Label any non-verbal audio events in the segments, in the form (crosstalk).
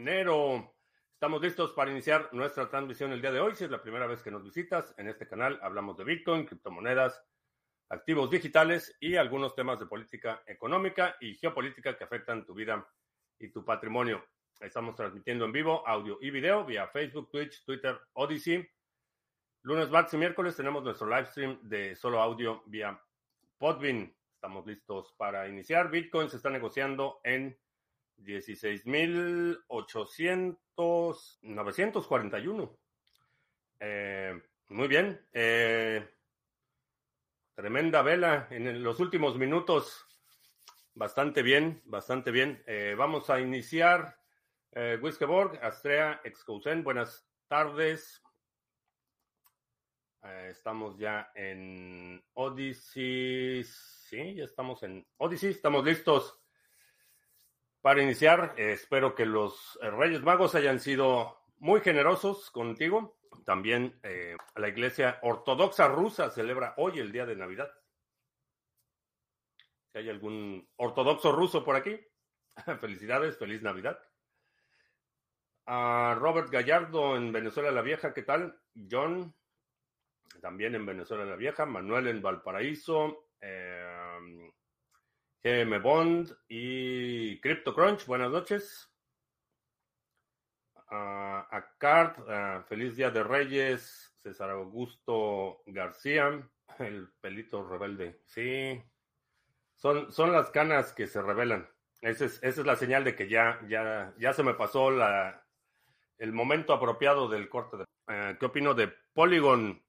enero. Estamos listos para iniciar nuestra transmisión el día de hoy. Si es la primera vez que nos visitas en este canal, hablamos de Bitcoin, criptomonedas, activos digitales y algunos temas de política económica y geopolítica que afectan tu vida y tu patrimonio. Estamos transmitiendo en vivo audio y video vía Facebook, Twitch, Twitter, Odyssey. Lunes, martes y miércoles tenemos nuestro live stream de solo audio vía Podbean. Estamos listos para iniciar. Bitcoin se está negociando en 16.800, 941. Eh, muy bien. Eh, tremenda vela en los últimos minutos. Bastante bien, bastante bien. Eh, vamos a iniciar. Eh, Wiskeborg, Astrea, Excousen, buenas tardes. Eh, estamos ya en Odyssey. Sí, ya estamos en Odyssey. Estamos listos para iniciar. Eh, espero que los Reyes Magos hayan sido muy generosos contigo. También eh, la Iglesia Ortodoxa Rusa celebra hoy el día de Navidad. Si hay algún ortodoxo ruso por aquí, (laughs) felicidades, feliz Navidad. A Robert Gallardo en Venezuela la Vieja, ¿qué tal? John, también en Venezuela la Vieja, Manuel en Valparaíso, eh, GM Bond y CryptoCrunch, buenas noches. A Cart, uh, feliz día de Reyes, César Augusto García, el pelito rebelde. Sí, son, son las canas que se revelan. Esa es, esa es la señal de que ya, ya, ya se me pasó la, el momento apropiado del corte. De, uh, ¿Qué opino de Polygon?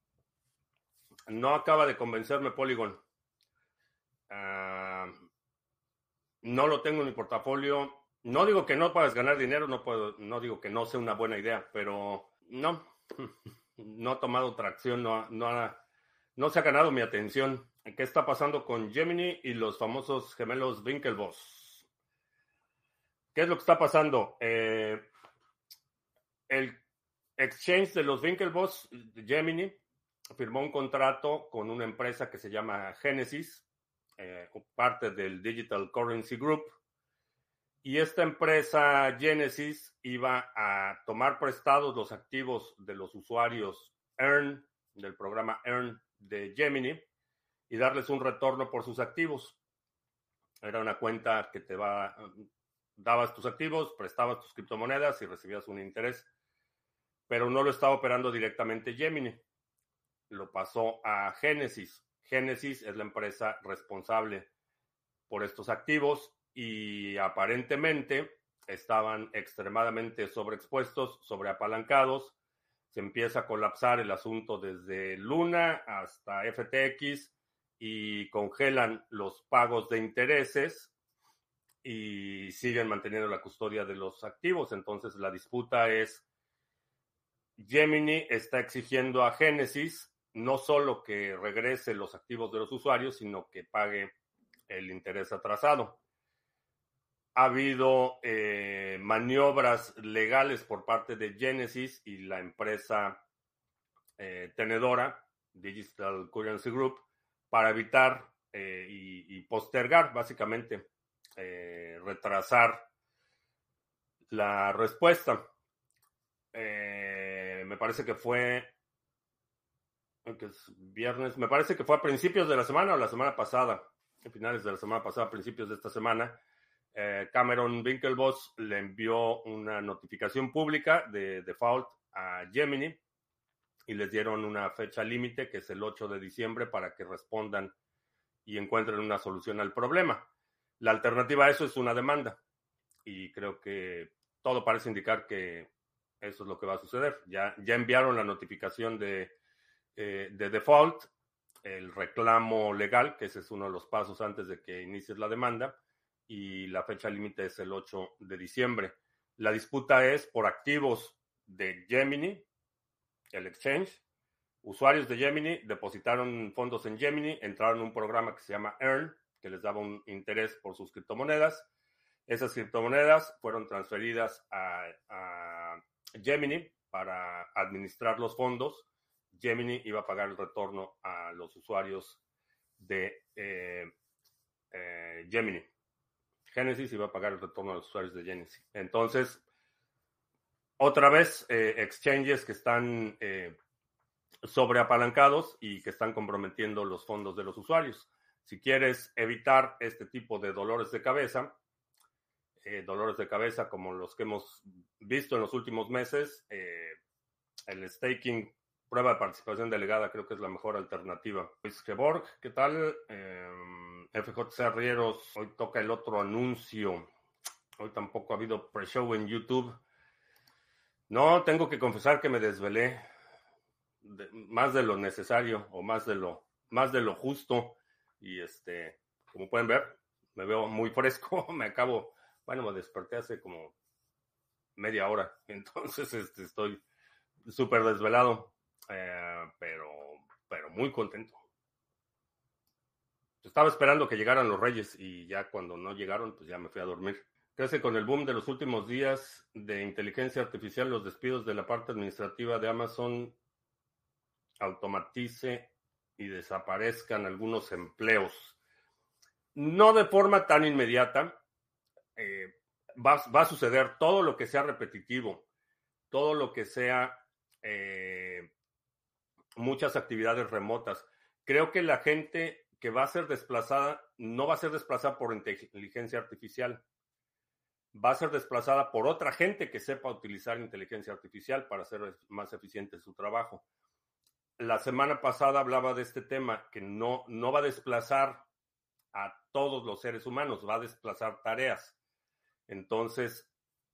No acaba de convencerme Polygon. Uh, no lo tengo en mi portafolio. No digo que no puedas ganar dinero, no puedo, no digo que no sea una buena idea, pero no, (laughs) no ha tomado tracción, no, no, ha, no se ha ganado mi atención. ¿Qué está pasando con Gemini y los famosos gemelos Winklevoss? ¿Qué es lo que está pasando? Eh, el exchange de los Winklevoss, Gemini, firmó un contrato con una empresa que se llama Genesis, eh, parte del Digital Currency Group. Y esta empresa Genesis iba a tomar prestados los activos de los usuarios Earn, del programa Earn de Gemini, y darles un retorno por sus activos. Era una cuenta que te va, dabas tus activos, prestabas tus criptomonedas y recibías un interés, pero no lo estaba operando directamente Gemini. Lo pasó a Genesis. Genesis es la empresa responsable por estos activos y aparentemente estaban extremadamente sobreexpuestos, sobreapalancados. Se empieza a colapsar el asunto desde Luna hasta FTX y congelan los pagos de intereses y siguen manteniendo la custodia de los activos. Entonces la disputa es, Gemini está exigiendo a Genesis no solo que regrese los activos de los usuarios, sino que pague el interés atrasado. Ha habido eh, maniobras legales por parte de Genesis y la empresa eh, tenedora, Digital Currency Group, para evitar eh, y, postergar, básicamente, retrasar la respuesta. Me parece que fue que es viernes, me parece que fue a principios de la semana o la semana pasada, a finales de la semana pasada, principios de esta semana, eh, Cameron Winklevoss le envió una notificación pública de default a Gemini y les dieron una fecha límite que es el 8 de diciembre para que respondan y encuentren una solución al problema. La alternativa a eso es una demanda y creo que todo parece indicar que eso es lo que va a suceder. Ya, ya enviaron la notificación de eh, de default, el reclamo legal, que ese es uno de los pasos antes de que inicies la demanda, y la fecha límite es el 8 de diciembre. La disputa es por activos de Gemini, el exchange. Usuarios de Gemini depositaron fondos en Gemini, entraron en un programa que se llama Earn, que les daba un interés por sus criptomonedas. Esas criptomonedas fueron transferidas a, a Gemini para administrar los fondos Gemini iba a pagar el retorno a los usuarios de eh, eh, Gemini. Genesis iba a pagar el retorno a los usuarios de Genesis. Entonces, otra vez, eh, exchanges que están sobreapalancados y que están comprometiendo los fondos de los usuarios. Si quieres evitar este tipo de dolores de cabeza, dolores de cabeza como los que hemos visto en los últimos meses, el staking, prueba de participación delegada, creo que es la mejor alternativa. Luis Geborg, ¿qué tal? Eh, FJ Rieros, hoy toca el otro anuncio. Hoy tampoco ha habido pre-show en YouTube. No, tengo que confesar que me desvelé más de lo necesario o más de lo, más de lo justo. Y este, como pueden ver, me veo muy fresco. (laughs) Me acabo, bueno, me desperté hace como media hora. (laughs) Entonces este, estoy súper desvelado, eh, pero, pero muy contento. Estaba esperando que llegaran los reyes y ya cuando no llegaron, pues ya me fui a dormir. Crece con el boom de los últimos días de inteligencia artificial, los despidos de la parte administrativa de Amazon automatice y desaparezcan algunos empleos. No de forma tan inmediata. Eh, va, va, a suceder todo lo que sea repetitivo, todo lo que sea eh, muchas actividades remotas. Creo que la gente que va a ser desplazada no va a ser desplazada por inteligencia artificial, va a ser desplazada por otra gente que sepa utilizar inteligencia artificial para hacer más eficiente su trabajo la semana pasada hablaba de este tema, que no, no va a desplazar a todos los seres humanos, va a desplazar tareas. Entonces,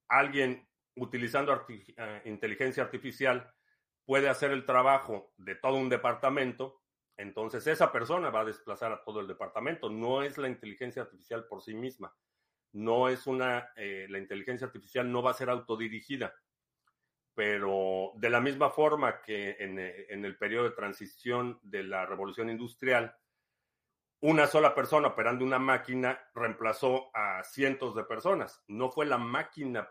alguien utilizando uh, inteligencia artificial puede hacer el trabajo de todo un departamento, entonces esa persona va a desplazar a todo el departamento. No es la inteligencia artificial por sí misma. No es una, eh, la inteligencia artificial no va a ser autodirigida pero de la misma forma que eh, en, el periodo de transición de la revolución industrial, una sola persona operando una máquina reemplazó a cientos de personas. No fue la máquina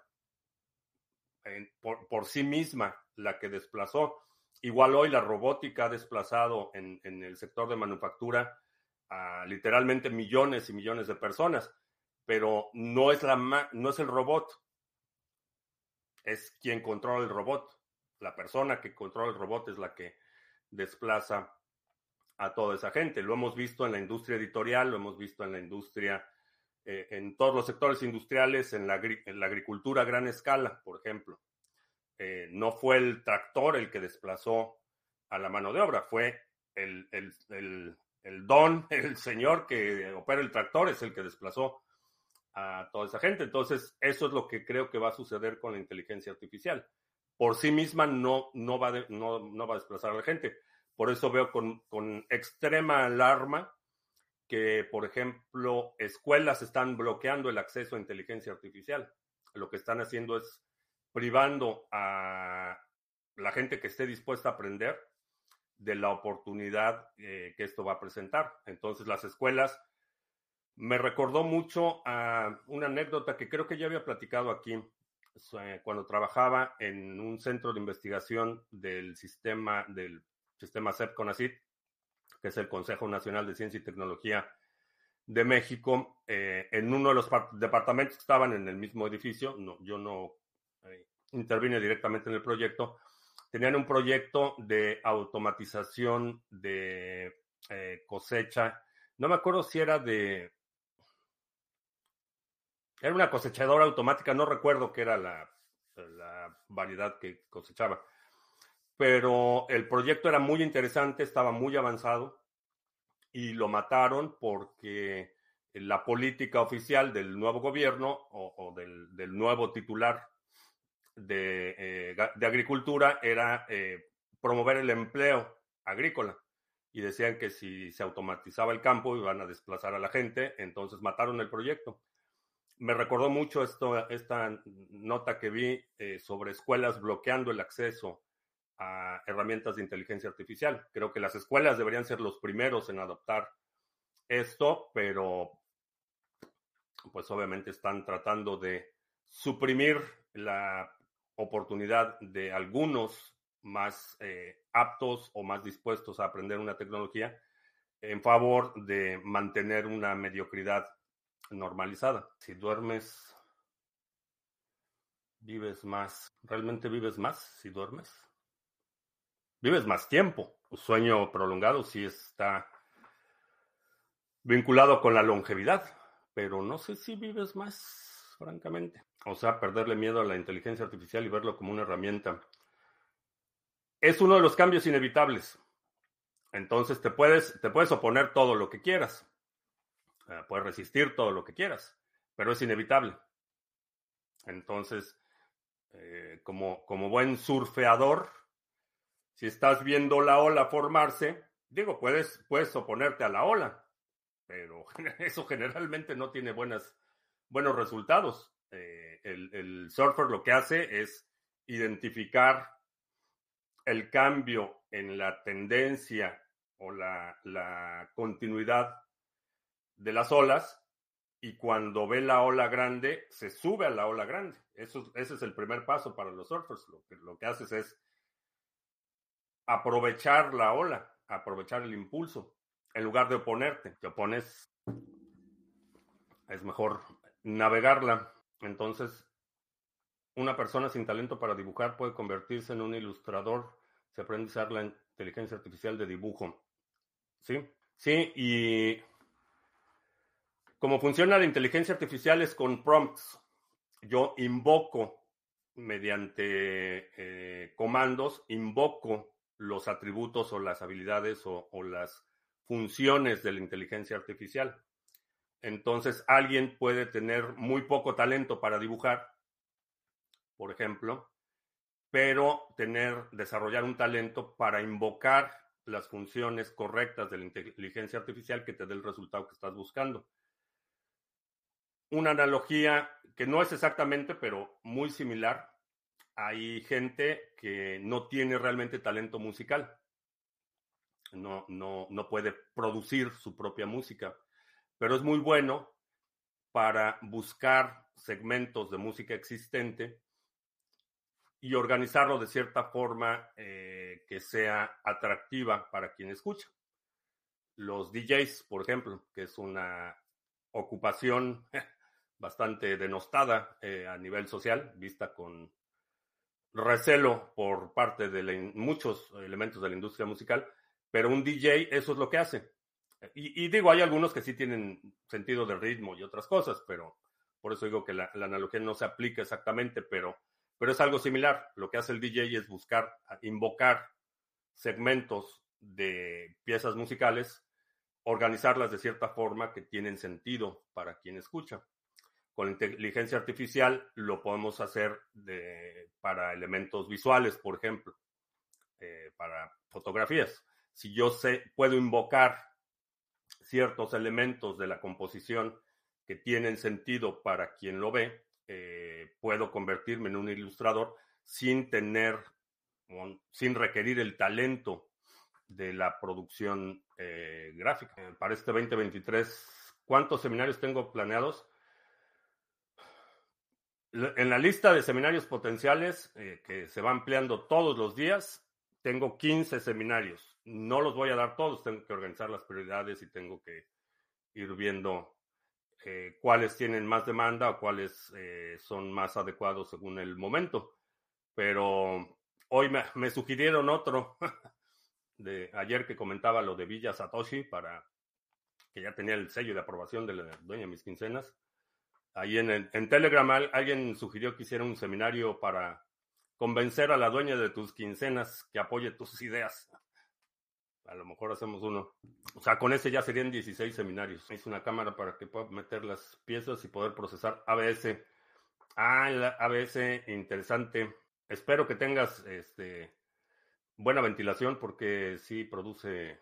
por, sí misma la que desplazó. Igual hoy la robótica ha desplazado en, en el sector de manufactura a literalmente millones y millones de personas, pero no es, la, no es el robot, es quien controla el robot. La persona que controla el robot es la que desplaza a toda esa gente. Lo hemos visto en la industria editorial, lo hemos visto en la industria, eh, en todos los sectores industriales, en la, en la, agricultura a gran escala, por ejemplo. Eh, no fue el tractor el que desplazó a la mano de obra, fue el, el, el, el don, (laughs) el señor que opera el tractor es el que desplazó a toda esa gente. Entonces, eso es lo que creo que va a suceder con la inteligencia artificial. Por sí misma no, no, va, no, no va a desplazar a la gente. Por eso veo con, con extrema alarma que, por ejemplo, escuelas están bloqueando el acceso a inteligencia artificial. Lo que están haciendo es privando a la gente que esté dispuesta a aprender de la oportunidad eh, que esto va a presentar. Entonces, las escuelas me recordó mucho a una anécdota que creo que ya había platicado aquí eh, cuando trabajaba en un centro de investigación del sistema del sistema CEP CONACYT, que es el Consejo Nacional de Ciencia y Tecnología de México, eh, en uno de los departamentos que estaban en el mismo edificio, no, yo no eh, intervine directamente en el proyecto, tenían un proyecto de automatización de cosecha, no me acuerdo si era de era una cosechadora automática, no recuerdo qué era la, variedad que cosechaba. Pero el proyecto era muy interesante, estaba muy avanzado y lo mataron porque la política oficial del nuevo gobierno o, del, nuevo titular de, eh, agricultura era eh, promover el empleo agrícola. Y decían que si se automatizaba el campo iban a desplazar a la gente, entonces mataron el proyecto me recordó mucho esta nota que vi eh, sobre escuelas bloqueando el acceso a herramientas de inteligencia artificial. Creo que las escuelas deberían ser los primeros en adoptar esto, pero pues obviamente están tratando de suprimir la oportunidad de algunos más eh, aptos o más dispuestos a aprender una tecnología en favor de mantener una mediocridad normalizada. Si duermes Vives más. ¿Realmente vives más si duermes? Vives más tiempo. Un sueño prolongado sí está vinculado con la longevidad, pero no sé si vives más, francamente. O sea, perderle miedo a la inteligencia artificial y verlo como una herramienta. Es uno de los cambios inevitables. Entonces te puedes, te puedes oponer todo lo que quieras. Eh, puedes resistir todo lo que quieras, pero es inevitable. Entonces, eh, como, como buen surfeador, si estás viendo la ola formarse, digo, puedes, puedes oponerte a la ola, pero (laughs) eso generalmente no tiene buenos resultados. Eh, el, el surfer lo que hace es identificar el cambio en la tendencia o la, la continuidad de las olas y cuando ve la ola grande, se sube a la ola grande. Eso, ese es el primer paso para los surfers. Lo que, lo que haces es aprovechar la ola, aprovechar el impulso, en lugar de oponerte. Te opones, es mejor navegarla. Entonces, una persona sin talento para dibujar puede convertirse en un ilustrador. Se aprende a usar la inteligencia artificial de dibujo. ¿Sí? Sí, y como funciona la inteligencia artificial es con prompts. Yo invoco mediante eh, comandos, invoco los atributos o las habilidades o, las funciones de la inteligencia artificial. Entonces, alguien puede tener muy poco talento para dibujar, por ejemplo, pero tener, desarrollar un talento para invocar las funciones correctas de la inteligencia artificial que te dé el resultado que estás buscando. Una analogía que no es exactamente, pero muy similar. Hay gente que no tiene realmente talento musical. No, no, no puede producir su propia música, pero es muy bueno para buscar segmentos de música existente y organizarlo de cierta forma eh, que sea atractiva para quien escucha. Los DJs, por ejemplo, que es una ocupación (laughs) bastante denostada eh, a nivel social, vista con recelo por parte de muchos elementos de la industria musical, pero un DJ eso es lo que hace. Y, digo, hay algunos que sí tienen sentido de ritmo y otras cosas, pero por eso digo que la, la analogía no se aplica exactamente, pero pero es algo similar. Lo que hace el DJ es buscar, invocar segmentos de piezas musicales, organizarlas de cierta forma que tienen sentido para quien escucha. Con inteligencia artificial lo podemos hacer para elementos visuales, por ejemplo, eh, para fotografías. Si yo sé, puedo invocar ciertos elementos de la composición que tienen sentido para quien lo ve, eh, puedo convertirme en un ilustrador sin tener, sin requerir el talento de la producción eh, gráfica. Para este 2023, ¿cuántos seminarios tengo planeados? En la lista de seminarios potenciales, que se va ampliando todos los días, tengo 15 seminarios. No los voy a dar todos, tengo que organizar las prioridades y tengo que ir viendo eh, cuáles tienen más demanda o cuáles eh, son más adecuados según el momento. Pero hoy me, sugirieron otro (laughs) de ayer que comentaba lo de Villa Satoshi para que ya tenía el sello de aprobación de la dueña de mis quincenas. Ahí en, en Telegram alguien sugirió que hiciera un seminario para convencer a la dueña de tus quincenas que apoye tus ideas. A lo mejor hacemos uno. O sea, con ese ya serían 16 seminarios. Es una cámara para que pueda meter las piezas y poder procesar ABS. Ah, el ABS, interesante. Espero que tengas este, buena ventilación porque sí produce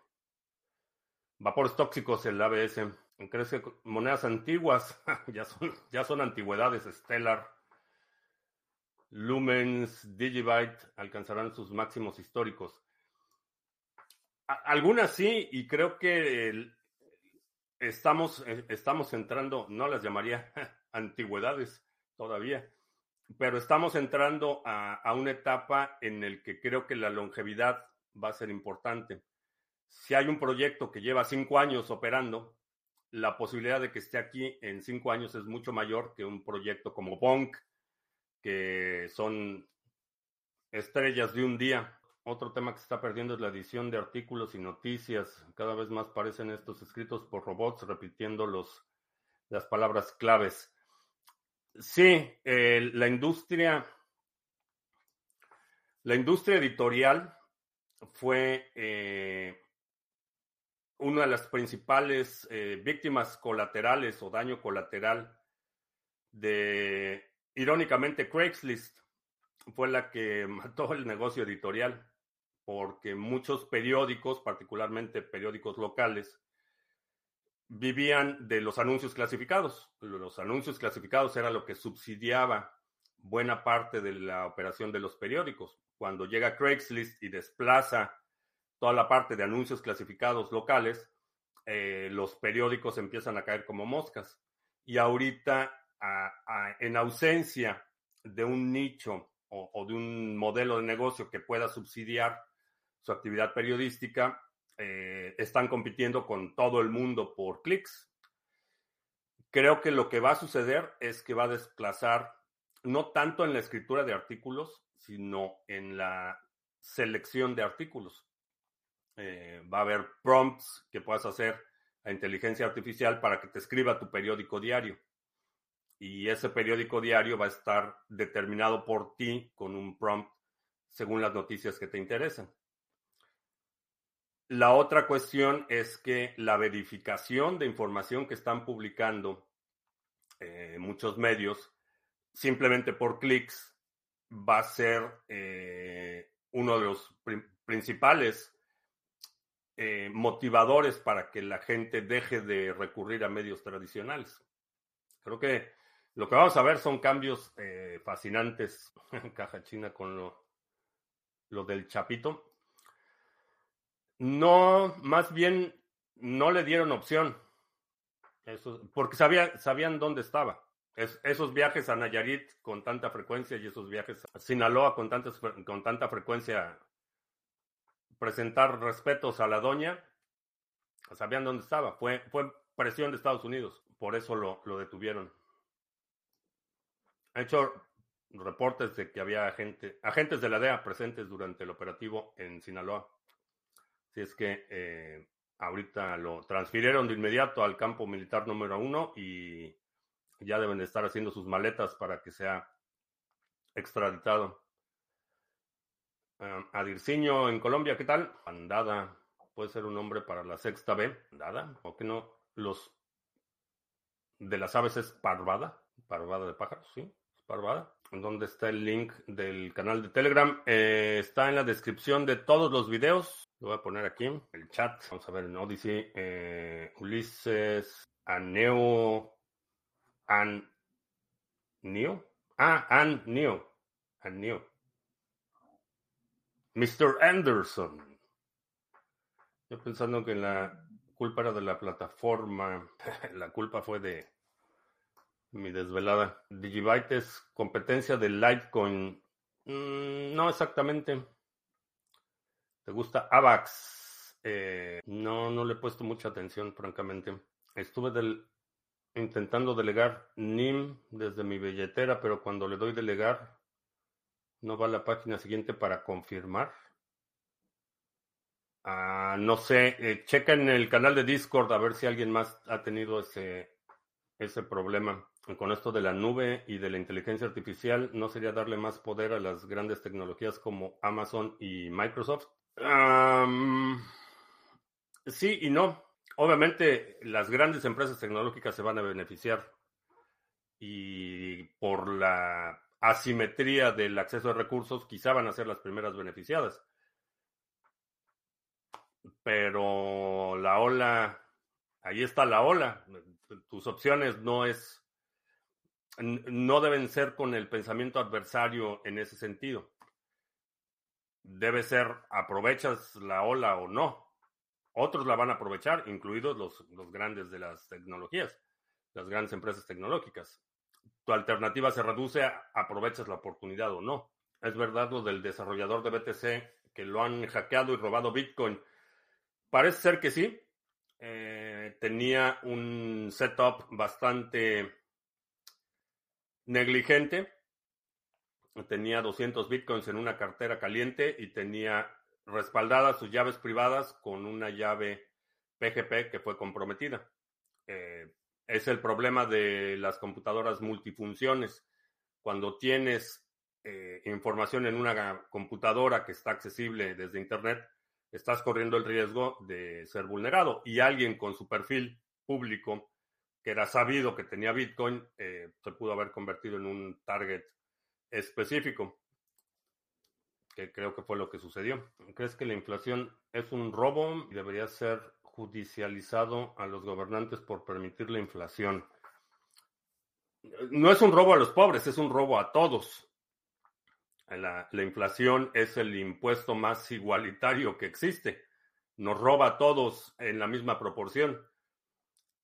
vapores tóxicos el ABS. ¿Crees que monedas antiguas (laughs) ya, son, ya son antigüedades? Stellar, Lumens, Digibyte alcanzarán sus máximos históricos. Algunas sí, y creo que estamos, eh, estamos entrando, no las llamaría (laughs) antigüedades todavía, pero estamos entrando a, a una etapa en el que creo que la longevidad va a ser importante. Si hay un proyecto que lleva cinco años operando, la posibilidad de que esté aquí en cinco años es mucho mayor que un proyecto como Bonk, que son estrellas de un día. Otro tema que se está perdiendo es la edición de artículos y noticias. Cada vez más parecen estos escritos por robots repitiendo los, las palabras claves. Sí, la industria, la industria editorial fue eh, una de las principales eh, víctimas colaterales o daño colateral de, irónicamente, Craigslist fue la que (laughs) mató el negocio editorial, porque muchos periódicos, particularmente periódicos locales, vivían de los anuncios clasificados. Los anuncios clasificados era lo que subsidiaba buena parte de la operación de los periódicos. Cuando llega Craigslist y desplaza toda la parte de anuncios clasificados locales, eh, los periódicos empiezan a caer como moscas. Y ahorita, en ausencia de un nicho o, de un modelo de negocio que pueda subsidiar su actividad periodística, eh, están compitiendo con todo el mundo por clics. Creo que lo que va a suceder es que va a desplazar, no tanto en la escritura de artículos, sino en la selección de artículos. Eh, va a haber prompts que puedas hacer a inteligencia artificial para que te escriba tu periódico diario. Y ese periódico diario va a estar determinado por ti con un prompt según las noticias que te interesan. La otra cuestión es que la verificación de información que están publicando eh, muchos medios, simplemente por clics, va a ser eh, uno de los principales eh, motivadores para que la gente deje de recurrir a medios tradicionales. Creo que lo que vamos a ver son cambios eh, fascinantes (laughs) en caja china con lo, del chapito. No, más bien no le dieron opción. Porque sabía, sabían dónde estaba. Es, esos viajes a Nayarit con tanta frecuencia y esos viajes a Sinaloa con tanta frecuencia presentar respetos a la doña, sabían dónde estaba. Fue, fue presión de Estados Unidos, por eso lo, lo detuvieron. Ha hecho reportes de que había agente, agentes de la DEA presentes durante el operativo en Sinaloa. Si es que eh, ahorita lo transfirieron de inmediato al campo militar número uno y ya deben de estar haciendo sus maletas para que sea extraditado. Uh, Adirciño en Colombia, ¿qué tal? Andada, puede ser un nombre para la sexta B. Andada, ¿o qué no? Los de las aves es parvada, parvada de pájaros, sí, es parvada. ¿Dónde está el link del canal de Telegram? Eh, está en la descripción de todos los videos. Lo voy a poner aquí, el chat. Vamos a ver en Odyssey. Eh, Ulises, Aneo, An, Neo. Ah, An, Neo. An. Mr. Anderson. Yo pensando que la culpa era de la plataforma. (laughs) la culpa fue de mi desvelada. Digibyte competencia de Litecoin. Mm, no exactamente. ¿Te gusta AVAX? Eh, no, no le he puesto mucha atención, francamente. Estuve intentando delegar NIM desde mi billetera, pero cuando le doy delegar no va a la página siguiente para confirmar. Ah, no sé, eh, checa en el canal de Discord a ver si alguien más ha tenido ese, ese problema. Con esto de la nube y de la inteligencia artificial, ¿no sería darle más poder a las grandes tecnologías como Amazon y Microsoft? sí y no. Obviamente las grandes empresas tecnológicas se van a beneficiar y por la asimetría del acceso a recursos, quizá van a ser las primeras beneficiadas. Pero la ola, ahí está la ola. Tus opciones no es, no deben ser con el pensamiento adversario en ese sentido. Debe ser, aprovechas la ola o no. Otros la van a aprovechar, incluidos los, los grandes de las tecnologías, las grandes empresas tecnológicas tu alternativa se reduce, aprovechas la oportunidad o no. Es verdad lo del desarrollador de BTC que lo han hackeado y robado Bitcoin. Parece ser que sí. Eh, tenía un setup bastante negligente tenía 200 bitcoins en una cartera caliente y tenía respaldadas sus llaves privadas con una llave PGP que fue comprometida. Eh, es el problema de las computadoras multifunciones. Cuando tienes eh, información en una computadora que está accesible desde Internet, estás corriendo el riesgo de ser vulnerado. Y alguien con su perfil público, que era sabido que tenía Bitcoin, eh, se pudo haber convertido en un target específico, que creo que fue lo que sucedió. ¿Crees que la inflación es un robo y debería ser judicializado a los gobernantes por permitir la inflación? No es un robo a los pobres, es un robo a todos. La, la inflación es el impuesto más igualitario que existe. Nos roba a todos en la misma proporción.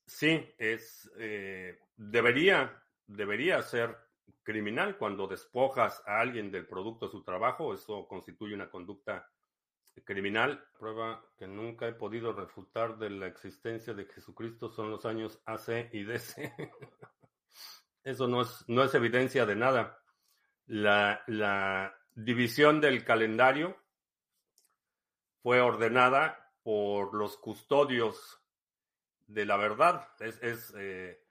Sí, es eh, debería, debería ser criminal cuando despojas a alguien del producto de su trabajo, eso constituye una conducta criminal. Prueba que nunca he podido refutar de la existencia de Jesucristo son los años AC y DC. (laughs) eso no es, no es evidencia de nada. La, la división del calendario fue ordenada por los custodios de la verdad. Es, es eh,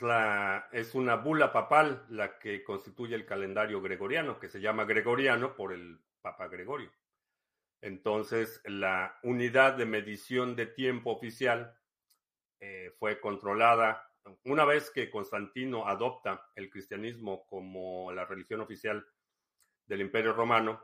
la, es una bula papal la que constituye el calendario gregoriano, que se llama gregoriano por el Papa Gregorio. Entonces, la unidad de medición de tiempo oficial eh, fue controlada una vez que Constantino adopta el cristianismo como la religión oficial del Imperio Romano,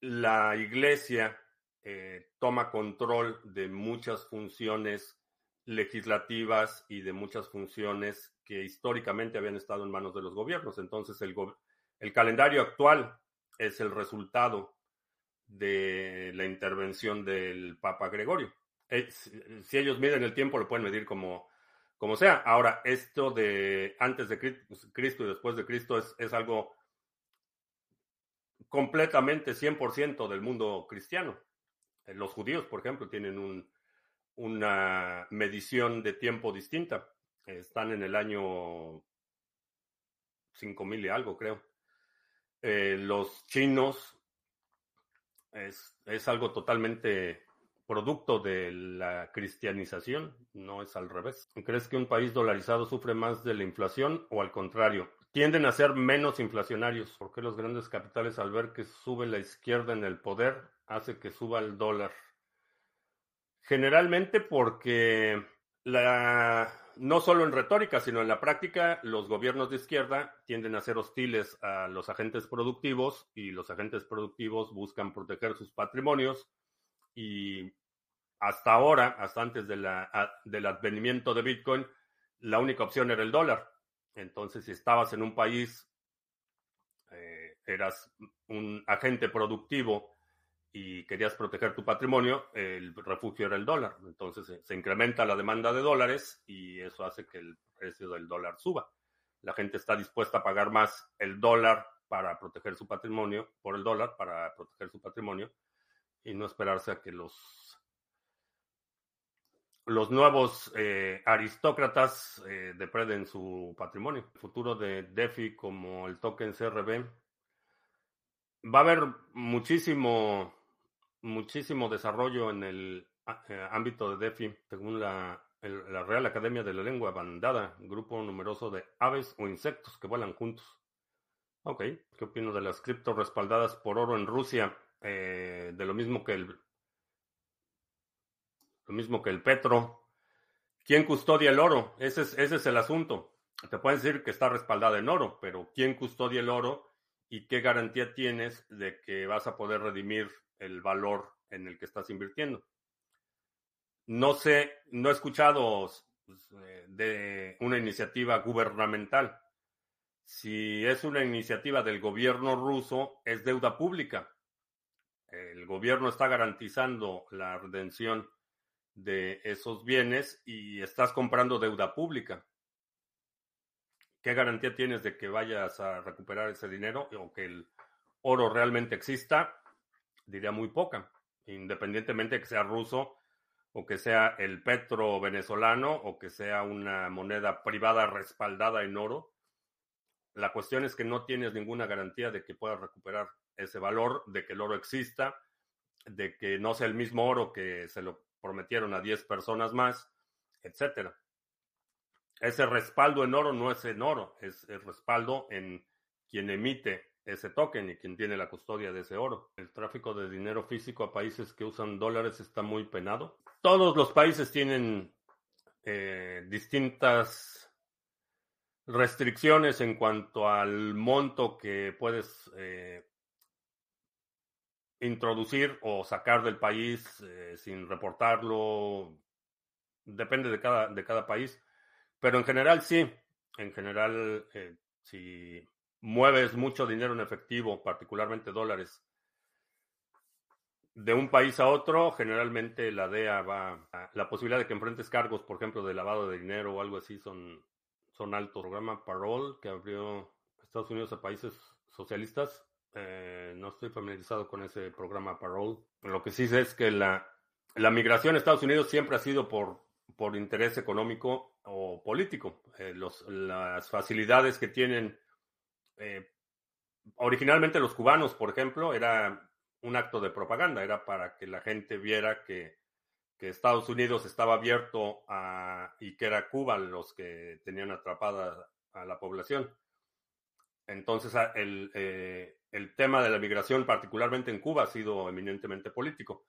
la iglesia eh, toma control de muchas funciones legislativas y de muchas funciones que históricamente habían estado en manos de los gobiernos. Entonces, el, el calendario actual es el resultado de la intervención del Papa Gregorio. Eh, si ellos miden el tiempo, lo pueden medir como, como sea. Ahora, esto de antes de Cristo y después de Cristo es, es algo completamente 100% del mundo cristiano. Eh, los judíos, por ejemplo, tienen un, una medición de tiempo distinta. Están en el año 5000 y algo, creo. Eh, los chinos es, es, algo totalmente producto de la cristianización, no es al revés. ¿Crees que un país dolarizado sufre más de la inflación o al contrario? Tienden a ser menos inflacionarios. porque los grandes capitales al ver que sube la izquierda en el poder hace que suba el dólar? Generalmente porque la, no solo en retórica, sino en la práctica, los gobiernos de izquierda tienden a ser hostiles a los agentes productivos y los agentes productivos buscan proteger sus patrimonios y hasta ahora, hasta antes del advenimiento de Bitcoin, la única opción era el dólar. Entonces, si estabas en un país, eh, eras un agente productivo y querías proteger tu patrimonio, el refugio era el dólar. Entonces se, incrementa la demanda de dólares y eso hace que el precio del dólar suba. La gente está dispuesta a pagar más el dólar para proteger su patrimonio, por el dólar para proteger su patrimonio y no esperarse a que los los nuevos eh, aristócratas eh, depreden su patrimonio. El futuro de DeFi como el token CRB va a haber muchísimo muchísimo desarrollo en el ah, eh, ámbito de DeFi, según la, Real Academia de la Lengua Bandada, grupo numeroso de aves o insectos que vuelan juntos. Ok, ¿qué opino de las criptos respaldadas por oro en Rusia? Eh, de lo mismo que el lo mismo que el petro. ¿Quién custodia el oro? Ese es, ese es el asunto. Te pueden decir que está respaldada en oro, pero ¿quién custodia el oro y qué garantía tienes de que vas a poder redimir el valor en el que estás invirtiendo. No sé, no he escuchado pues, eh, de una iniciativa gubernamental. Si es una iniciativa del gobierno ruso, es deuda pública. El gobierno está garantizando la redención de esos bienes y estás comprando deuda pública. ¿Qué garantía tienes de que vayas a recuperar ese dinero o que el oro realmente exista? Diría muy poca, independientemente que sea ruso o que sea el petro venezolano o que sea una moneda privada respaldada en oro. La cuestión es que no tienes ninguna garantía de que puedas recuperar ese valor, de que el oro exista, de que no sea el mismo oro que se lo prometieron a 10 personas más, etcétera. Ese respaldo en oro no es en oro, es el respaldo en quien emite ese token y quien tiene la custodia de ese oro. El tráfico de dinero físico a países que usan dólares está muy penado. Todos los países tienen eh, distintas restricciones en cuanto al monto que puedes eh, introducir o sacar del país eh, sin reportarlo. Depende de cada, de cada país. Pero en general sí. En general, si mueves mucho dinero en efectivo, particularmente dólares, de un país a otro, generalmente la DEA va la posibilidad de que enfrentes cargos, por ejemplo, de lavado de dinero o algo así, son, son altos. Programa Parole que abrió Estados Unidos a países socialistas eh, no estoy familiarizado con ese programa Parole. Lo que sí sé es que la, la migración a Estados Unidos siempre ha sido por, por interés económico o político. Eh, las facilidades que tienen eh, originalmente los cubanos, por ejemplo, era un acto de propaganda, era para que la gente viera que, Estados Unidos estaba abierto y que era Cuba los que tenían atrapada a la población. Entonces, el, eh, el tema de la migración, particularmente en Cuba, ha sido eminentemente político.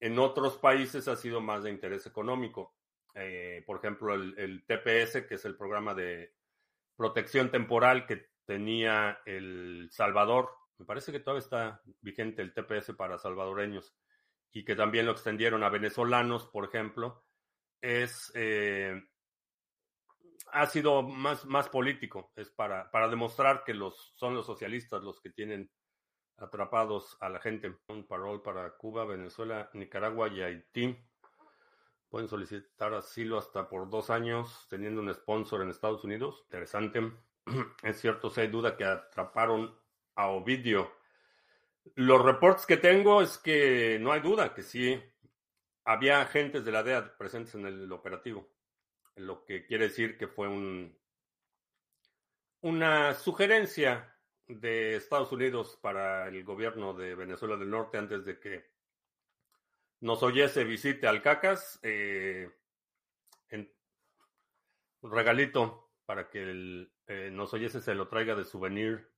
En otros países ha sido más de interés económico. Eh, por ejemplo, el, TPS, que es el programa de protección temporal que tenía El Salvador. Me parece que todavía está vigente el TPS para salvadoreños y que también lo extendieron a venezolanos, por ejemplo. Es eh, ha sido más, más político, es para, para demostrar que los, son los socialistas los que tienen atrapados a la gente. Un parol para Cuba, Venezuela, Nicaragua y Haití. Pueden solicitar asilo hasta por dos años teniendo un sponsor en Estados Unidos. Interesante. (clears throat) Es cierto, si hay duda que atraparon a Ovidio. Los reportes que tengo es que no hay duda que sí había agentes de la DEA presentes en el operativo lo que quiere decir que fue un, una sugerencia de Estados Unidos para el gobierno de Venezuela del Norte antes de que nos oyese visite al CACAS. Eh, regalito para que eh, nos oyese se lo traiga de souvenir.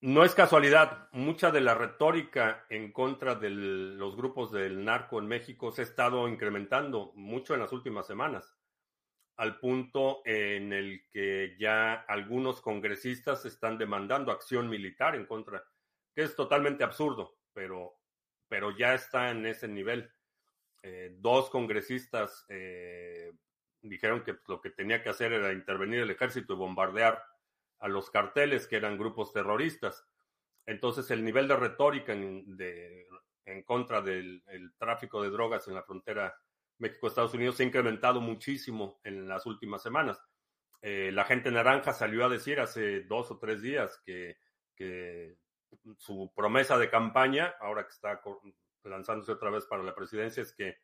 No es casualidad, mucha de la retórica en contra de los grupos del narco en México se ha estado incrementando mucho en las últimas semanas, al punto en el que ya algunos congresistas están demandando acción militar en contra, que es totalmente absurdo, pero, pero ya está en ese nivel. Eh, dos congresistas eh, dijeron que lo que tenía que hacer era intervenir el ejército y bombardear a los carteles que eran grupos terroristas. Entonces el nivel de retórica en, de, en contra del tráfico de drogas en la frontera México-Estados Unidos se ha incrementado muchísimo en las últimas semanas. Eh, la gente naranja salió a decir hace dos o tres días que, que su promesa de campaña, ahora que está lanzándose otra vez para la presidencia, es que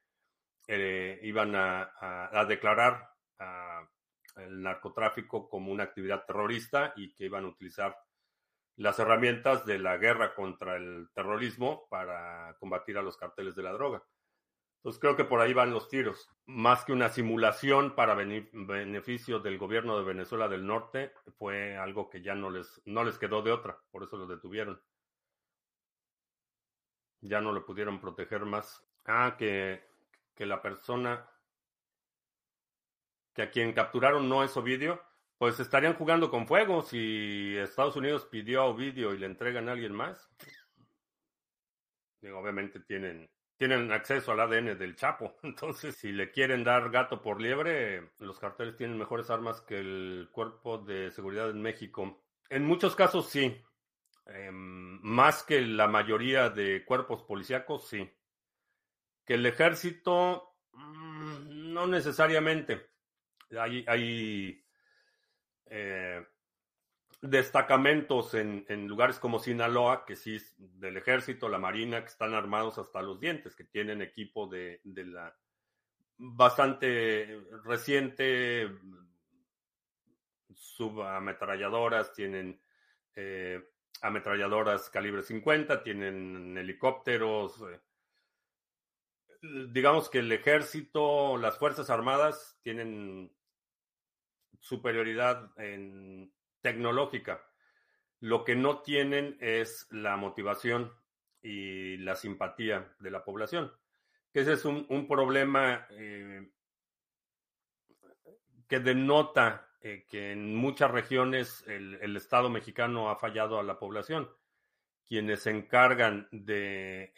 eh, iban a, declarar a el narcotráfico como una actividad terrorista y que iban a utilizar las herramientas de la guerra contra el terrorismo para combatir a los carteles de la droga. Entonces creo que por ahí van los tiros. Más que una simulación para beneficio del gobierno de Venezuela del Norte, fue algo que ya no les, no les quedó de otra, por eso lo detuvieron. Ya no lo pudieron proteger más. Ah, que, que la persona que a quien capturaron no es Ovidio, pues estarían jugando con fuego si Estados Unidos pidió a Ovidio y le entregan a alguien más. Obviamente tienen, tienen acceso al ADN del Chapo. (laughs) Entonces, si le quieren dar gato por liebre, los carteles tienen mejores armas que el cuerpo de seguridad en México. En muchos casos sí. Em, más que la mayoría de cuerpos policíacos, sí. Que el ejército, mm, no necesariamente. Hay, eh, destacamentos en, lugares como Sinaloa, que sí, del ejército, la marina, que están armados hasta los dientes, que tienen equipo de, de la bastante reciente, subametralladoras, tienen eh, ametralladoras calibre 50, tienen helicópteros. Eh, digamos que el ejército, las Fuerzas Armadas tienen superioridad en tecnológica. Lo que no tienen es la motivación y la simpatía de la población. Ese es un, problema eh, que denota eh, que en muchas regiones el, Estado mexicano ha fallado a la población. Quienes se encargan de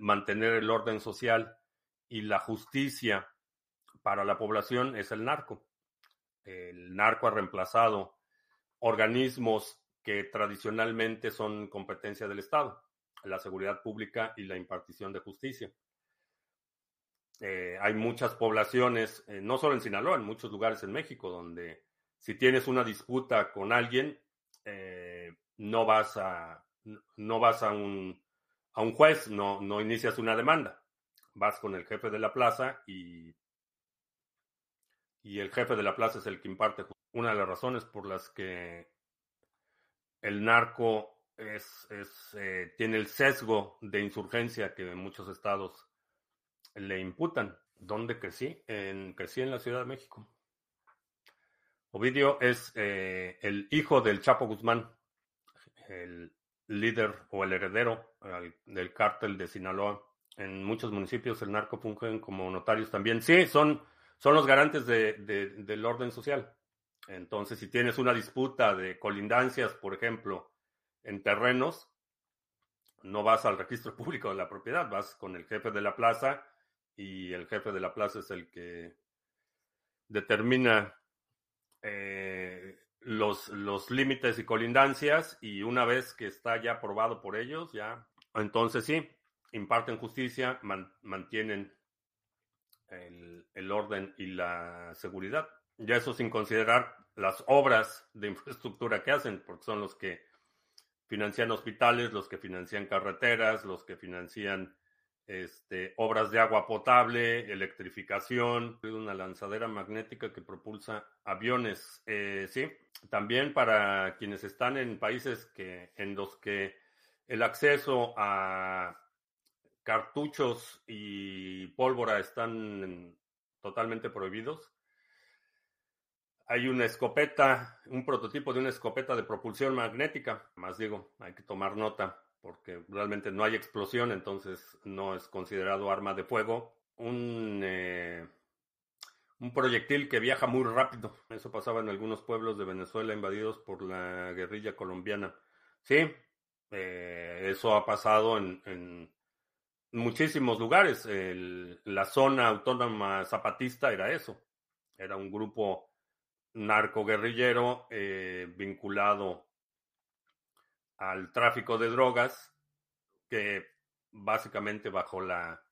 mantener el orden social y la justicia para la población es el narco. El narco ha reemplazado organismos que tradicionalmente son competencia del Estado, la seguridad pública y la impartición de justicia. Eh, hay muchas poblaciones, eh, no solo en Sinaloa, en muchos lugares en México, donde si tienes una disputa con alguien, eh, no vas a no vas a un, a un juez, no, no inicias una demanda. Vas con el jefe de la plaza y, y el jefe de la plaza es el que imparte. Una de las razones por las que el narco es, es tiene el sesgo de insurgencia que muchos estados le imputan. ¿Dónde crecí? En, crecí en la Ciudad de México. Ovidio es eh, el hijo del Chapo Guzmán, el líder o el heredero del cártel de Sinaloa. En muchos municipios el narco fungen como notarios también. Sí, son, son los garantes del orden social. Entonces, si tienes una disputa de colindancias, por ejemplo, en terrenos, no vas al registro (laughs) público de la propiedad, vas con el jefe de la plaza y el jefe de la plaza es el que determina eh, los, los límites y colindancias y una vez que está ya aprobado por ellos, ya, entonces sí, imparten justicia, mantienen el, el, orden y la seguridad. Ya eso sin considerar las obras de infraestructura que hacen, porque son los que financian hospitales, los que financian carreteras, los que financian este, obras de agua potable, electrificación, una lanzadera magnética que propulsa aviones. Eh, sí, también para quienes están en países que, en los que el acceso a cartuchos y pólvora están totalmente prohibidos. Hay una escopeta, un prototipo de una escopeta de propulsión magnética. Más digo, hay que tomar nota porque realmente no hay explosión, entonces no es considerado arma de fuego. Un, eh, un proyectil que viaja muy rápido. Eso pasaba en algunos pueblos de Venezuela invadidos por la guerrilla colombiana. Sí, eh, eso ha pasado en, muchísimos lugares. la zona autónoma zapatista era eso. Era un grupo narcoguerrillero eh, vinculado al tráfico de drogas, que básicamente bajo la,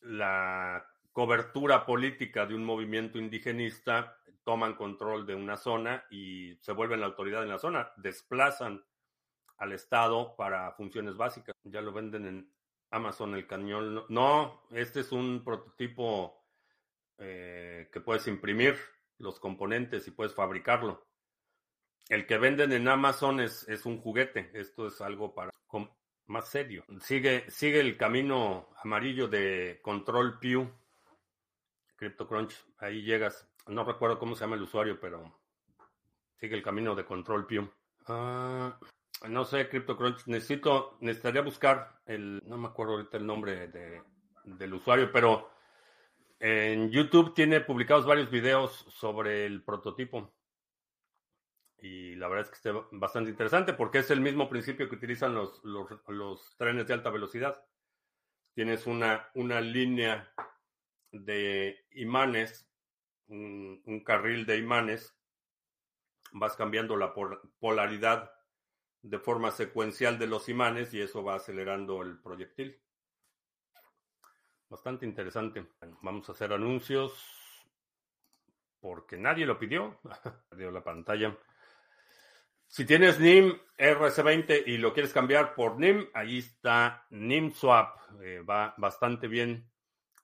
la cobertura política de un movimiento indigenista toman control de una zona y se vuelven la autoridad en la zona, desplazan al Estado para funciones básicas. Ya lo venden en Amazon el cañón. No, este es un prototipo eh, que puedes imprimir los componentes y puedes fabricarlo. El que venden en Amazon es, es un juguete. Esto es algo para más serio. Sigue, sigue el camino amarillo de Control Pew. CryptoCrunch. Ahí llegas. No recuerdo cómo se llama el usuario, pero sigue el camino de Control Pew. Ah, no sé, CryptoCrunch. Necesito, necesitaría buscar el, no me acuerdo ahorita el nombre de, del usuario, pero en YouTube tiene publicados varios videos sobre el prototipo. Y la verdad es que está bastante interesante porque es el mismo principio que utilizan los, los, trenes de alta velocidad. Tienes una, una línea de imanes, un, un carril de imanes, vas cambiando la polaridad de forma secuencial de los imanes y eso va acelerando el proyectil. Bastante interesante. vamos a hacer anuncios porque nadie lo pidió. (laughs) Perdió la pantalla. Si tienes NIM RC20 y lo quieres cambiar por NIM, ahí está NIM Swap. Eh, va bastante bien.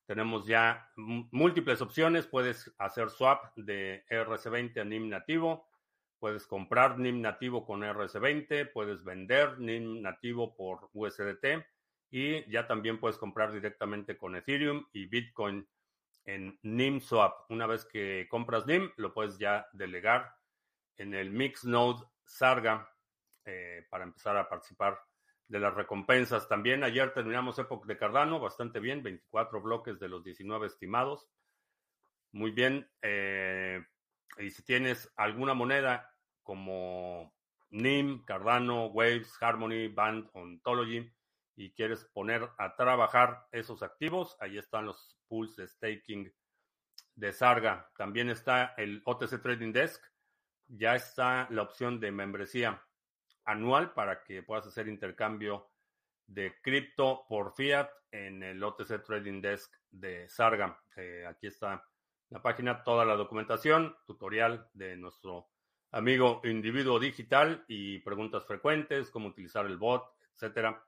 Tenemos ya múltiples opciones. Puedes hacer swap de RC20 a NIM nativo. Puedes comprar NIM nativo con RS20, puedes vender NIM nativo por USDT y ya también puedes comprar directamente con Ethereum y Bitcoin en NIM Swap. Una vez que compras NIM, lo puedes ya delegar en el Mixnode Sarga eh, para empezar a participar de las recompensas. También ayer terminamos Epoch de Cardano, bastante bien, 24 bloques de los 19 estimados. Muy bien. Eh, y si tienes alguna moneda como NIM, Cardano, Waves, Harmony, Band, Ontology y quieres poner a trabajar esos activos, ahí están los pools de staking de Sarga. También está el OTC Trading Desk. Ya está la opción de membresía anual para que puedas hacer intercambio de cripto por fiat en el OTC Trading Desk de Sarga. Eh, aquí está la página, toda la documentación, tutorial de nuestro amigo individuo digital y preguntas frecuentes, cómo utilizar el bot, etcétera.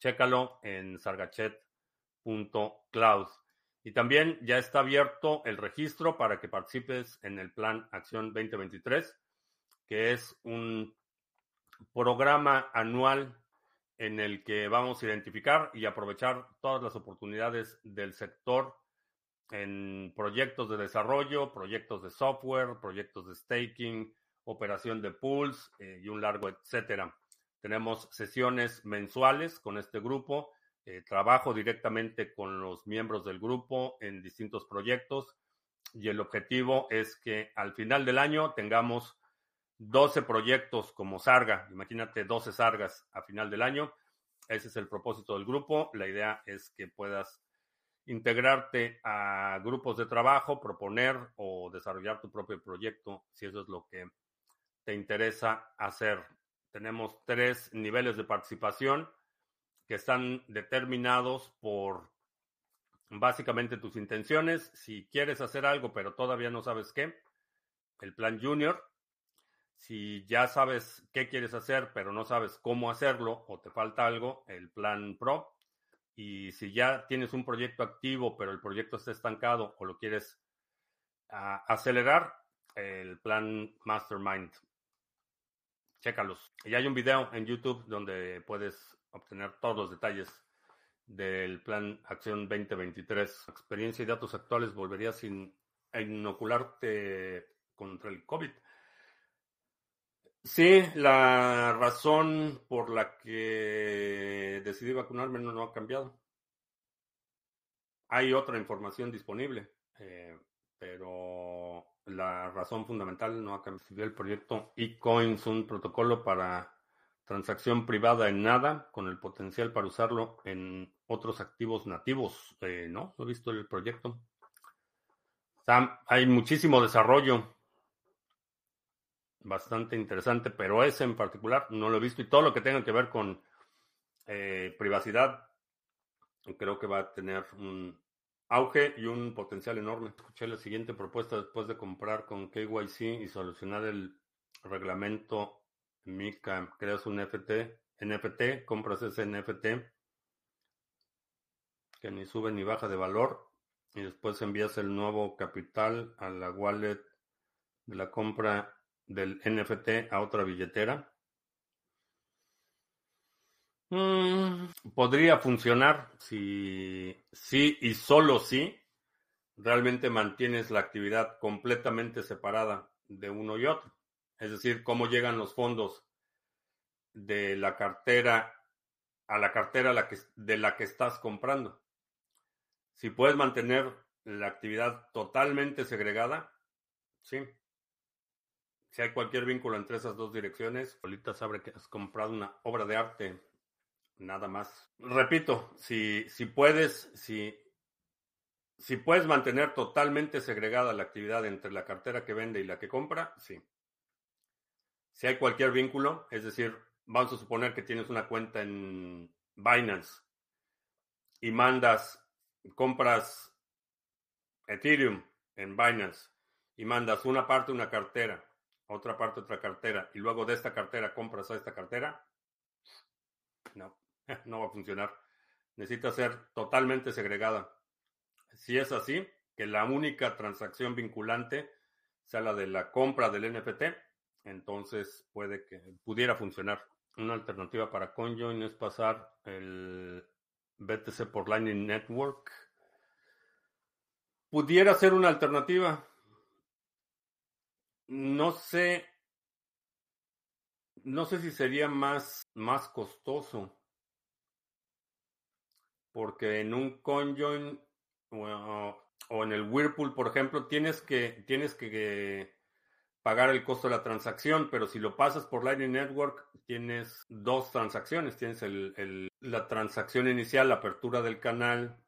Chécalo en sargachet.cloud. Y también ya está abierto el registro para que participes en el Plan Acción 2023, que es un programa anual en el que vamos a identificar y aprovechar todas las oportunidades del sector en proyectos de desarrollo, proyectos de software, proyectos de staking, operación de pools eh, y un largo etcétera. Tenemos sesiones mensuales con este grupo, eh, trabajo directamente con los miembros del grupo en distintos proyectos y el objetivo es que al final del año tengamos 12 proyectos como Sarga. Imagínate 12 Sargas a final del año. Ese es el propósito del grupo. La idea es que puedas integrarte a grupos de trabajo, proponer o desarrollar tu propio proyecto, si eso es lo que te interesa hacer. Tenemos tres niveles de participación que están determinados por básicamente tus intenciones. Si quieres hacer algo pero todavía no sabes qué, el plan junior. Si ya sabes qué quieres hacer pero no sabes cómo hacerlo o te falta algo, el plan pro. Y si ya tienes un proyecto activo pero el proyecto está estancado o lo quieres ah, acelerar, el plan mastermind chécalos. Y hay un video en YouTube donde puedes obtener todos los detalles del plan Acción 2023. Experiencia y datos actuales volverías sin inocularte contra el COVID. Sí, la razón por la que decidí vacunarme no, ha cambiado. Hay otra información disponible, eh, pero la razón fundamental no ha cambiado el proyecto eCoins, un protocolo para transacción privada en nada, con el potencial para usarlo en otros activos nativos. Eh, no, no he visto el proyecto. hay muchísimo desarrollo, bastante interesante, pero ese en particular no lo he visto y todo lo que tenga que ver con eh, privacidad creo que va a tener un, auge y un potencial enorme. Escuché la siguiente propuesta después de comprar con KYC y solucionar el reglamento MICA. Creas un NFT, NFT, compras ese NFT que ni sube ni baja de valor y después envías el nuevo capital a la wallet de la compra del NFT a otra billetera. Mm, podría funcionar si sí y solo si realmente mantienes la actividad completamente separada de uno y otro. Es decir, cómo llegan los fondos de la cartera a la cartera de la que estás comprando. Si puedes mantener la actividad totalmente segregada, sí. Si hay cualquier vínculo entre esas dos direcciones, ahorita sabe que has comprado una obra de arte nada más. Repito, si, si puedes, si, si puedes mantener totalmente segregada la actividad entre la cartera que vende y la que compra, sí. Si hay cualquier vínculo, es decir, vamos a suponer que tienes una cuenta en Binance y mandas, compras Ethereum en Binance y mandas una parte una cartera, otra parte otra cartera y luego de esta cartera compras a esta cartera, no. (laughs) no va a funcionar. Necesita ser totalmente segregada. Si es así, que la única transacción vinculante sea la de la compra del NFT, Entonces puede que pudiera funcionar. Una alternativa para CoinJoin es pasar el BTC por Lightning Network. Pudiera ser una alternativa. No sé. No sé si sería más, más costoso. Porque en un CoinJoin o, en el Whirlpool, por ejemplo, tienes que, tienes pagar el costo de la transacción, pero si lo pasas por Lightning Network, tienes dos transacciones. Tienes el, la transacción inicial, la apertura del canal,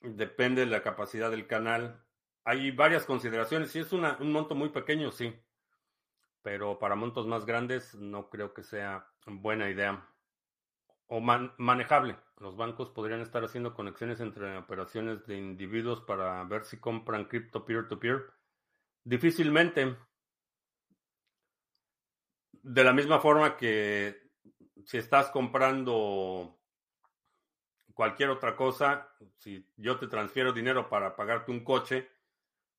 depende de la capacidad del canal. Hay varias consideraciones. Si es un monto muy pequeño, sí, pero para montos más grandes no creo que sea buena idea o manejable. Los bancos podrían estar haciendo conexiones entre operaciones de individuos para ver si compran cripto peer-to-peer. Difícilmente. De la misma forma que si estás comprando cualquier otra cosa, si yo te transfiero dinero para pagarte un coche,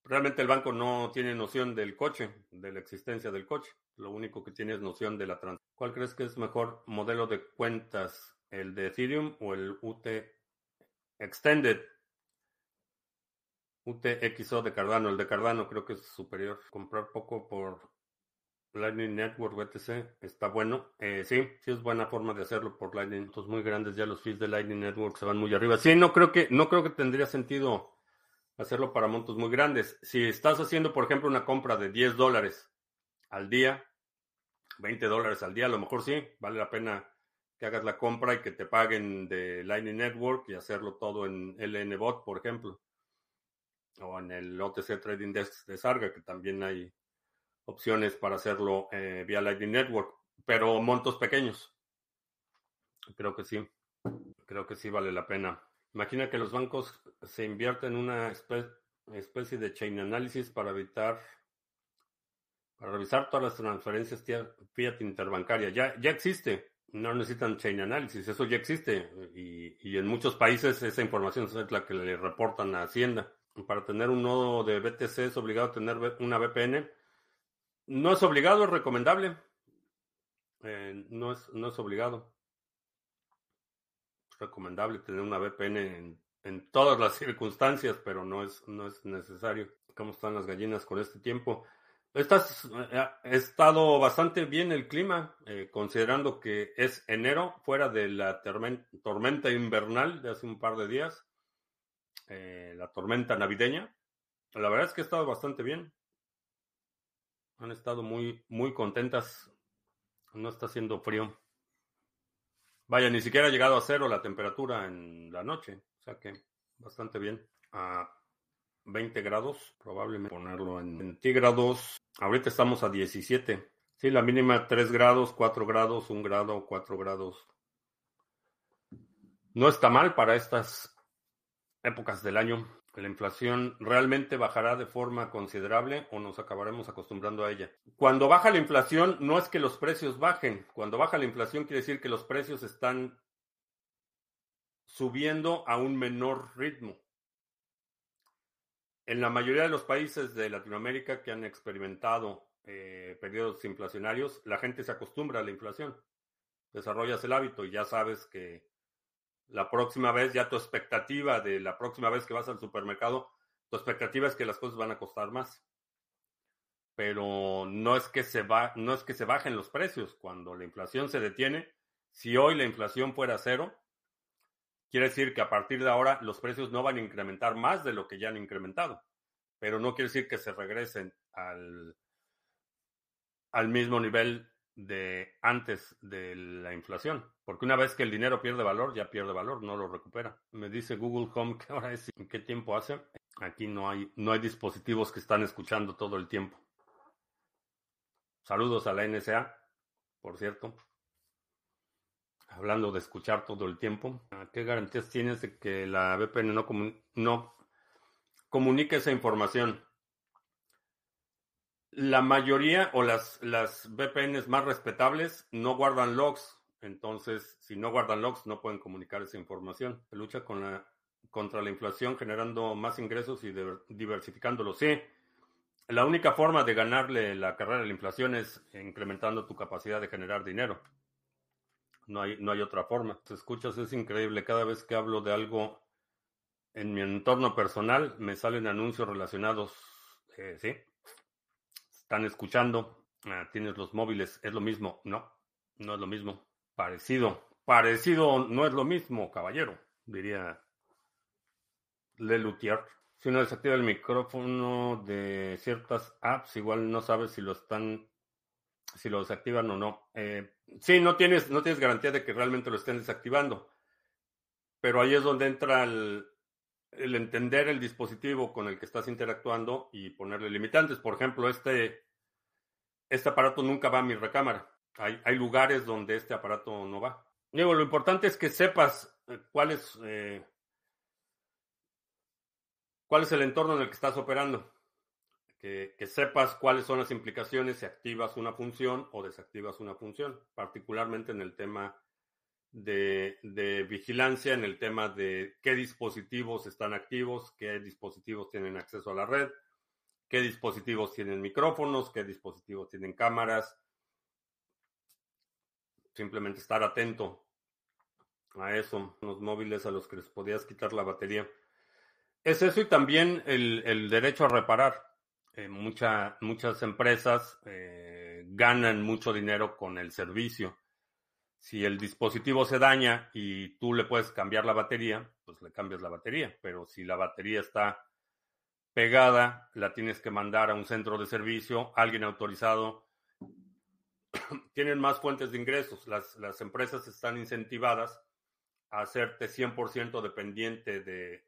realmente el banco no tiene noción del coche, de la existencia del coche. Lo único que tiene es noción de la transacción. ¿Cuál crees que es mejor modelo de cuentas, el de Ethereum o el UT Extended? UTXO de Cardano. El de Cardano creo que es superior. Comprar poco por Lightning Network BTC está bueno. Eh, sí, sí es buena forma de hacerlo por Lightning. Entonces muy grandes ya los fees de Lightning Network se van muy arriba. Sí, no creo que, no creo que tendría sentido hacerlo para montos muy grandes. Si estás haciendo, por ejemplo, una compra de 10 dólares al día, 20 dólares al día, a lo mejor sí, vale la pena que hagas la compra y que te paguen de Lightning Network y hacerlo todo en LNBot, por ejemplo. O en el OTC Trading Desk de Sarga, que también hay opciones para hacerlo eh, vía Lightning Network, pero montos pequeños. Creo que sí. Creo que sí vale la pena. Imagina que los bancos se invierten en una especie de chain analysis para evitar para revisar todas las transferencias fiat interbancaria. Ya, ya existe, no necesitan chain analysis, eso ya existe y, en muchos países esa información es la que le reportan a Hacienda. Para tener un nodo de BTC es obligado tener una VPN. No es obligado, es recomendable. Eh, no, es, no es obligado. Es recomendable tener una VPN en, en, todas las (laughs) circunstancias, pero no es, no es necesario. ¿Cómo están las gallinas con este tiempo? Estás, eh, ha estado bastante bien el clima, eh, considerando que es enero, fuera de la tormenta invernal de hace un par de días, eh, la tormenta navideña. La verdad es que ha estado bastante bien. Han estado muy, muy contentas. No está haciendo frío. Vaya, ni siquiera ha llegado a cero la temperatura en la noche. O sea que bastante bien. A 20 grados, probablemente ponerlo en centígrados. Ahorita estamos a 17. Sí, la mínima 3 grados, 4 grados, 1 grado, 4 grados. No está mal para estas épocas del año. La inflación realmente bajará de forma considerable o nos acabaremos acostumbrando a ella. Cuando baja la inflación, no es que los precios bajen. Cuando baja la inflación quiere decir que los precios están subiendo a un menor ritmo. En la mayoría de los países de Latinoamérica que han experimentado eh, periodos inflacionarios, la gente se acostumbra a la inflación. Desarrollas el hábito y ya sabes que la próxima vez, ya tu expectativa de la próxima vez que vas al supermercado, tu expectativa es que las cosas van a costar más. Pero no es que se va, no es que se bajen los precios. Cuando la inflación se detiene, si hoy la inflación fuera cero, Quiere decir que a partir de ahora los precios no van a incrementar más de lo que ya han incrementado, pero no quiere decir que se regresen al, al mismo nivel de antes de la inflación, porque una vez que el dinero pierde valor, ya pierde valor, no lo recupera. Me dice Google Home que ahora es en qué tiempo hace. Aquí no hay no hay dispositivos que están escuchando todo el tiempo. Saludos a la NSA, por cierto hablando de escuchar todo el tiempo, ¿qué garantías tienes de que la VPN no, no comunique esa información? La mayoría o las, las VPNs más respetables no guardan logs, entonces si no guardan logs no pueden comunicar esa información. Lucha contra la inflación generando más ingresos y diversificándolos. Sí, La única forma de ganarle la carrera a la inflación es incrementando tu capacidad de generar dinero. No hay, no hay otra forma. Te escuchas, es increíble. Cada vez que hablo de algo en mi entorno personal, me salen anuncios relacionados. Eh, sí. Están escuchando. Ah, tienes los móviles. Es lo mismo. No, no es lo mismo. Parecido. Parecido no es lo mismo, caballero, diría Lelutier. Si uno desactiva el micrófono de ciertas apps, igual no sabes si lo están, si lo desactivan o no. Eh, sí, no tienes, no tienes garantía de que realmente lo estén desactivando. Pero ahí es donde entra el, entender el dispositivo con el que estás interactuando y ponerle limitantes. Por ejemplo, este, este aparato nunca va a mi recámara. Hay, hay lugares donde este aparato no va. Digo, lo importante es que sepas eh, cuál es eh, cuál es el entorno en el que estás operando. Que, sepas cuáles son las implicaciones si activas una función o desactivas una función, particularmente en el tema de, vigilancia, en el tema de qué dispositivos están activos, qué dispositivos tienen acceso a la red, qué dispositivos tienen micrófonos, qué dispositivos tienen cámaras. Simplemente estar atento a eso, los móviles a los que les podías quitar la batería. Es eso y también el, derecho a reparar. Eh, muchas empresas eh, ganan mucho dinero con el servicio. Si el dispositivo se daña y tú le puedes cambiar la batería, pues le cambias la batería. Pero si la batería está pegada, la tienes que mandar a un centro de servicio, alguien autorizado. (clears throat) Tienen más fuentes de ingresos. Las, las empresas están incentivadas a hacerte 100% dependiente de,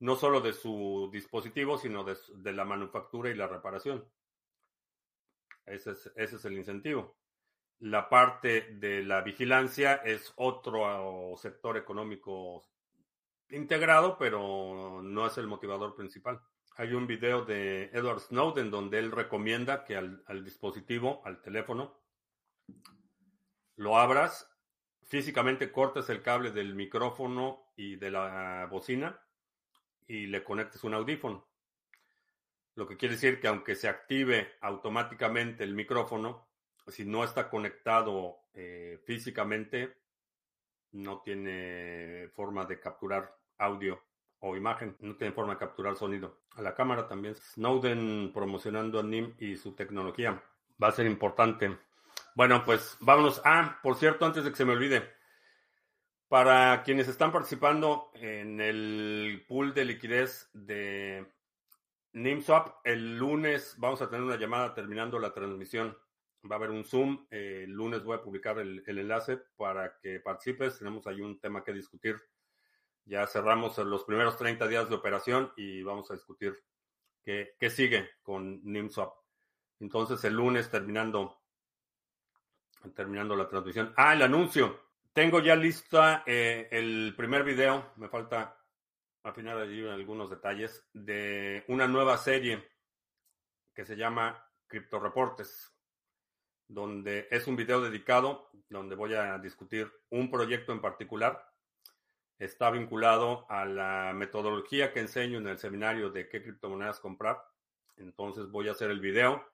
no solo de su dispositivo, sino de, la manufactura y la reparación. Ese es, el incentivo. La parte de la vigilancia es otro sector económico integrado, pero no es el motivador principal. Hay un video de Edward Snowden donde él recomienda que al, al dispositivo, al teléfono, lo abras, físicamente cortes el cable del micrófono y de la bocina y le conectes un audífono. Lo que quiere decir que aunque se active automáticamente el micrófono, si no está conectado eh, físicamente, no tiene forma de capturar audio o imagen, no tiene forma de capturar sonido. A la cámara también. Snowden promocionando a NIM y su tecnología. Va a ser importante. Bueno, pues vámonos. Ah, por cierto, antes de que se me olvide, para quienes están participando en el pool de liquidez de NIMSWAP, el lunes vamos a tener una llamada terminando la transmisión. Va a haber un Zoom. el lunes voy a publicar el, enlace para que participes. Tenemos ahí un tema que discutir. Ya cerramos los primeros 30 días de operación y vamos a discutir qué, qué sigue con NIMSWAP. Entonces, el lunes terminando, terminando la transmisión. Ah, el anuncio. Tengo ya lista eh, el primer video, me falta afinar allí algunos detalles, de una nueva serie que se llama Crypto Reportes, donde es un video dedicado, donde voy a discutir un proyecto en particular. Está vinculado a la metodología que enseño en el seminario de qué criptomonedas comprar. Entonces voy a hacer el video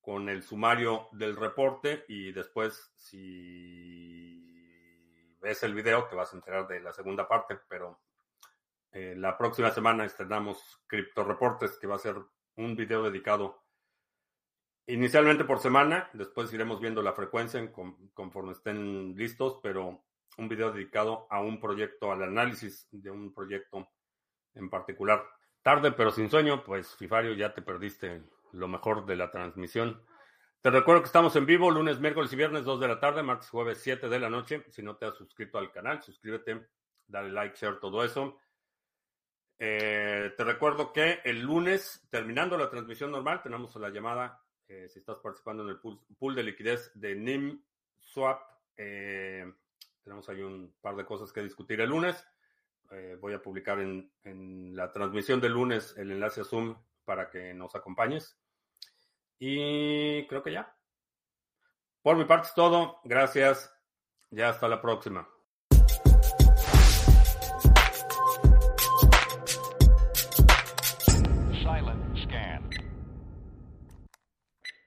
con el sumario del reporte y después si ves el video te vas a enterar de la segunda parte, pero eh, la próxima semana estrenamos Crypto Reportes, que va a ser un video dedicado inicialmente por semana, después iremos viendo la frecuencia conforme estén listos, pero un video dedicado a un proyecto, al análisis de un proyecto en particular. Tarde pero sin sueño, pues Fifario ya te perdiste lo mejor de la transmisión. Te recuerdo que estamos en vivo lunes, miércoles y viernes 2 de la tarde, martes, jueves 7 de la noche. Si no te has suscrito al canal, suscríbete, dale like, share, todo eso. Eh, te recuerdo que el lunes, terminando la transmisión normal, tenemos la llamada, eh, si estás participando en el pool, de liquidez de NIM Swap. Eh, tenemos ahí un par de cosas que discutir el lunes. voy a publicar en, en la transmisión del lunes el enlace a Zoom para que nos acompañes. Y creo que ya. Por mi parte es todo. Gracias. Ya hasta la próxima.